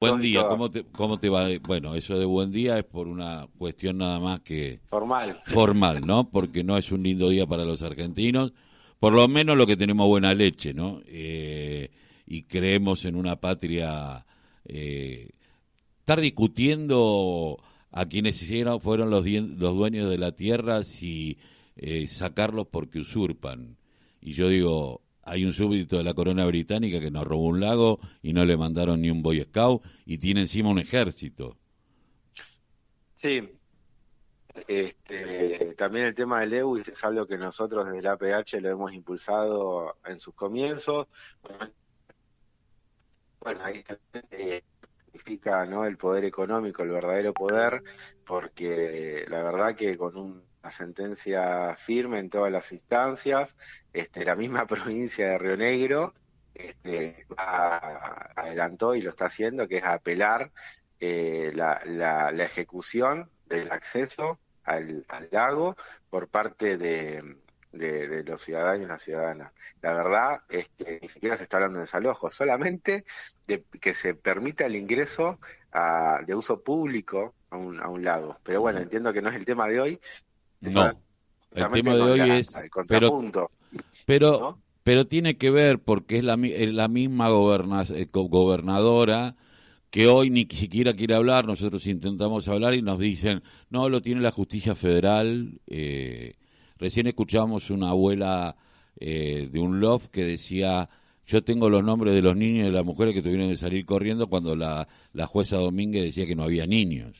Buen día, ¿cómo te, ¿cómo te va? Bueno, eso de buen día es por una cuestión nada más que... Formal. Formal, ¿no? Porque no es un lindo día para los argentinos. Por lo menos lo que tenemos buena leche, ¿no? Eh, y creemos en una patria... Eh, estar discutiendo a quienes hicieron, fueron los, los dueños de la tierra si eh, sacarlos porque usurpan. Y yo digo, hay un súbdito de la corona británica que nos robó un lago y no le mandaron ni un Boy Scout y tiene encima un ejército. Sí. Este, también el tema del Lewis es algo que nosotros desde la APH lo hemos impulsado en sus comienzos. Bueno, ahí eh, significa ¿no? el poder económico, el verdadero poder, porque la verdad que con un la sentencia firme en todas las instancias. Este, la misma provincia de Río Negro este, adelantó y lo está haciendo, que es apelar eh, la, la, ejecución del acceso al, lago por parte de, de, los ciudadanos y las ciudadanas. La verdad es que ni siquiera se está hablando de desalojo, solamente de que se permita el ingreso de uso público a un, a un lago. Pero bueno, entiendo que no es el tema de hoy, no, el tema de hoy es... Pero, pero, pero tiene que ver porque es la, la misma eh, gobernadora que hoy ni siquiera quiere hablar, nosotros intentamos hablar y nos dicen, no, lo tiene la justicia federal. Eh, recién escuchamos una abuela eh, de un loft que decía, yo tengo los nombres de los niños y de las mujeres que tuvieron que salir corriendo cuando la, la jueza Domínguez decía que no había niños.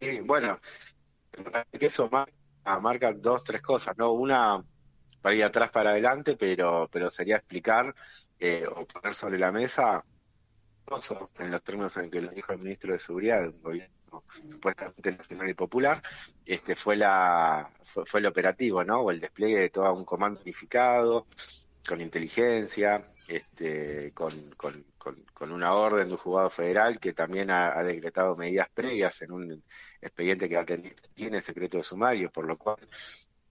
Sí, bueno, que eso marca, dos, tres cosas, ¿no? Una, para ir atrás para adelante, pero, pero sería explicar eh, o poner sobre la mesa, en los términos en que lo dijo el ministro de Seguridad, un gobierno supuestamente nacional y popular, este fue la fue, el operativo, ¿no? O el despliegue de todo un comando unificado, con inteligencia, este, con, con, con, una orden de un juzgado federal que también ha, decretado medidas previas en un expediente que tiene secreto de sumario, por lo cual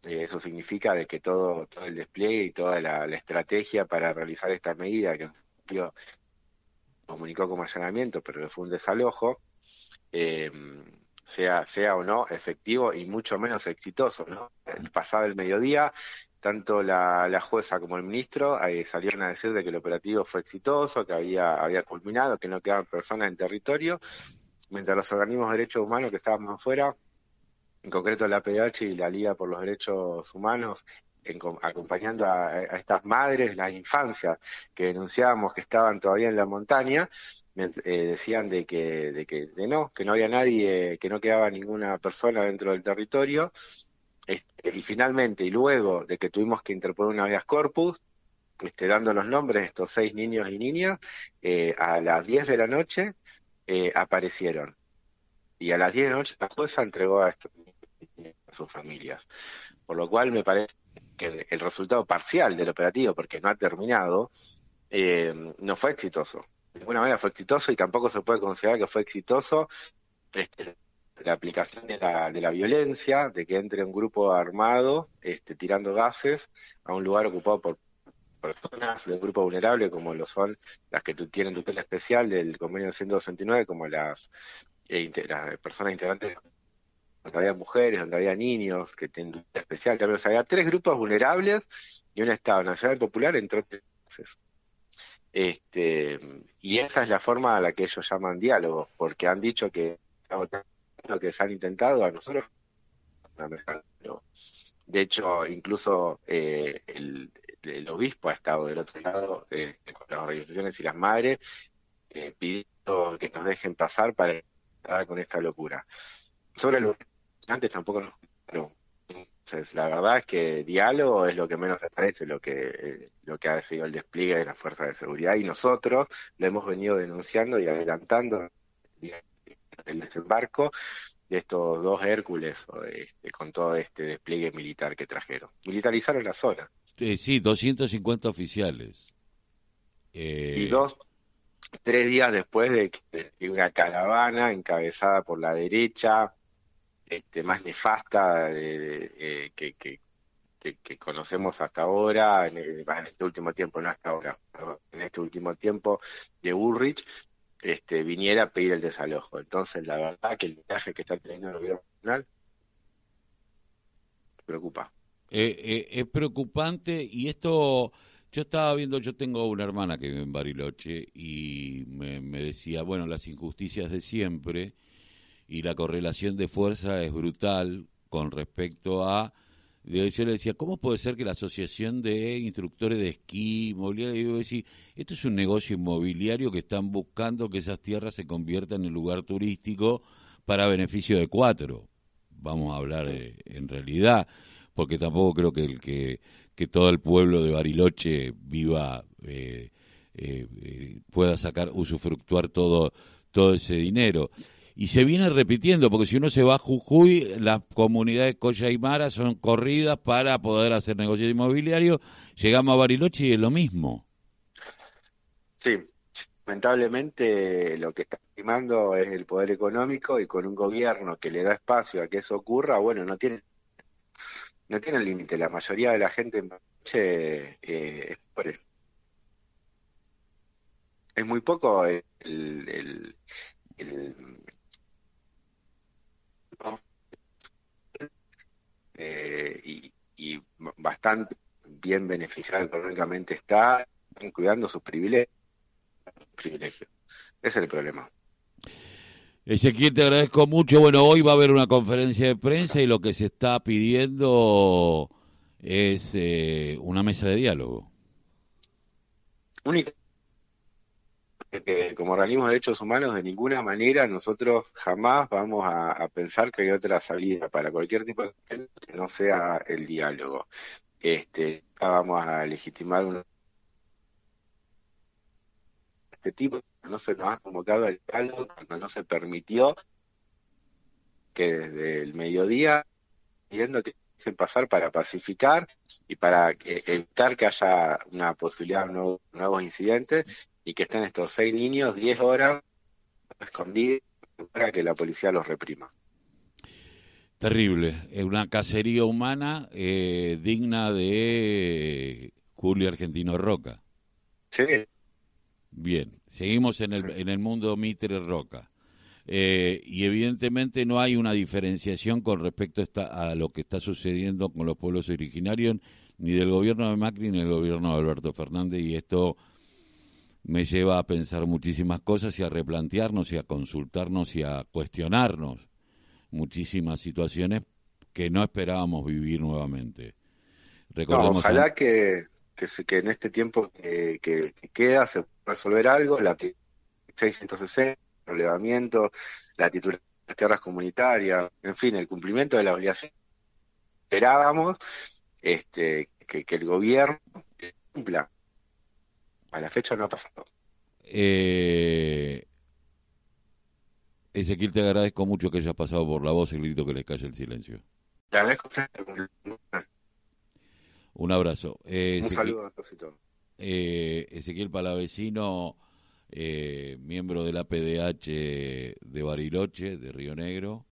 eh, eso significa de que todo, todo el despliegue y toda la, estrategia para realizar esta medida, que comunicó como allanamiento, pero que fue un desalojo, eh, sea, sea o no efectivo y mucho menos exitoso. ¿no? El pasado el mediodía tanto la, jueza como el ministro eh, salieron a decir de que el operativo fue exitoso, que había, había culminado, que no quedaban personas en territorio, mientras los organismos de derechos humanos que estábamos afuera, en concreto la PDH y la Liga por los Derechos Humanos, acompañando a, estas madres, las infancias que denunciábamos que estaban todavía en la montaña, eh, decían de que, de que de no, que no había nadie, que no quedaba ninguna persona dentro del territorio, este, y finalmente, y luego de que tuvimos que interponer una habeas corpus, este, dando los nombres de estos seis niños y niñas, eh, a las 10 de la noche eh, aparecieron. Y a las 10 de la noche la jueza entregó a, estos, a sus familias. Por lo cual me parece que el, resultado parcial del operativo, porque no ha terminado, eh, no fue exitoso. De ninguna manera fue exitoso y tampoco se puede considerar que fue exitoso este, la aplicación de la, de la violencia, de que entre un grupo armado este, tirando gases a un lugar ocupado por personas de un grupo vulnerable como lo son las que tienen tutela especial del convenio 169 como las, eh, las personas integrantes donde había mujeres, donde había niños que tienen tutela especial, también o había tres grupos vulnerables y un Estado Nacional Popular entre otros. Este, y esa es la forma a la que ellos llaman diálogo, porque han dicho que que se han intentado a nosotros. De hecho, incluso eh, el, obispo ha estado del otro lado eh, con las organizaciones y las madres eh, pidiendo que nos dejen pasar para con esta locura. Sobre los antes tampoco nos entonces, la verdad es que diálogo es lo que menos me parece lo que lo que ha sido el despliegue de las fuerzas de seguridad y nosotros lo hemos venido denunciando y adelantando el desembarco de estos dos Hércules este, con todo este despliegue militar que trajeron. Militarizaron la zona. Eh, sí, 250 oficiales. Eh... Y dos, tres días después de que una caravana encabezada por la derecha, este, más nefasta de, que, que, que, conocemos hasta ahora, en, en, este último tiempo, no hasta ahora, en este último tiempo, de Ulrich, este, viniera a pedir el desalojo. Entonces, la verdad que el viaje que está teniendo el gobierno nacional preocupa. Eh, eh, es preocupante y esto, yo estaba viendo, yo tengo una hermana que vive en Bariloche y me, me decía, bueno, las injusticias de siempre y la correlación de fuerza es brutal con respecto a yo le decía, ¿cómo puede ser que la Asociación de Instructores de Esquí Inmobiliario, digo, decir, esto es un negocio inmobiliario que están buscando que esas tierras se conviertan en lugar turístico para beneficio de cuatro? Vamos a hablar eh, en realidad, porque tampoco creo que el que, que todo el pueblo de Bariloche viva, eh, eh, pueda sacar, usufructuar todo, todo ese dinero y se viene repitiendo, porque si uno se va a Jujuy, las comunidades Coya y Mara son corridas para poder hacer negocios inmobiliarios, llegamos a Bariloche y es lo mismo. Sí, lamentablemente lo que está primando es el poder económico y con un gobierno que le da espacio a que eso ocurra, bueno, no tiene no tiene límite, la mayoría de la gente en Bariloche eh, es por Es muy poco el eh, y, bastante bien beneficiado económicamente está, cuidando sus privilegios. Ese es el problema. Ezequiel, te agradezco mucho. Bueno, hoy va a haber una conferencia de prensa y lo que se está pidiendo es eh, una mesa de diálogo. Única que como organismo de derechos humanos de ninguna manera nosotros jamás vamos a, pensar que hay otra salida para cualquier tipo de que no sea el diálogo. Este, vamos a legitimar un este tipo no se nos ha convocado al diálogo cuando no se permitió que desde el mediodía viendo que pasar para pacificar y para evitar que haya una posibilidad de nuevos incidentes y que estén estos seis niños 10 horas escondidos para que la policía los reprima. Terrible, es una cacería humana eh, digna de Julio Argentino Roca. Sí. Bien, seguimos en el, en el mundo Mitre Roca. Eh, y evidentemente no hay una diferenciación con respecto a, a, lo que está sucediendo con los pueblos originarios, ni del gobierno de Macri ni del gobierno de Alberto Fernández, y esto me lleva a pensar muchísimas cosas y a replantearnos y a consultarnos y a cuestionarnos muchísimas situaciones que no esperábamos vivir nuevamente. ojalá que, que, en este tiempo que, queda se pueda resolver algo, la 660, el relevamiento, la titularidad de las tierras comunitarias, en fin, el cumplimiento de la obligación. Esperábamos este, que, que el gobierno cumpla a la fecha no ha pasado. Eh, Ezequiel, te agradezco mucho que hayas pasado por la voz y grito que les calle el silencio. Te agradezco. Un abrazo. Eh, Un saludo a eh, Ezequiel Palavecino, eh, miembro de la PDH de Bariloche, de Río Negro.